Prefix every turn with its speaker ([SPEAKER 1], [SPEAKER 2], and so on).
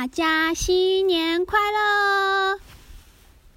[SPEAKER 1] 大家新年快乐。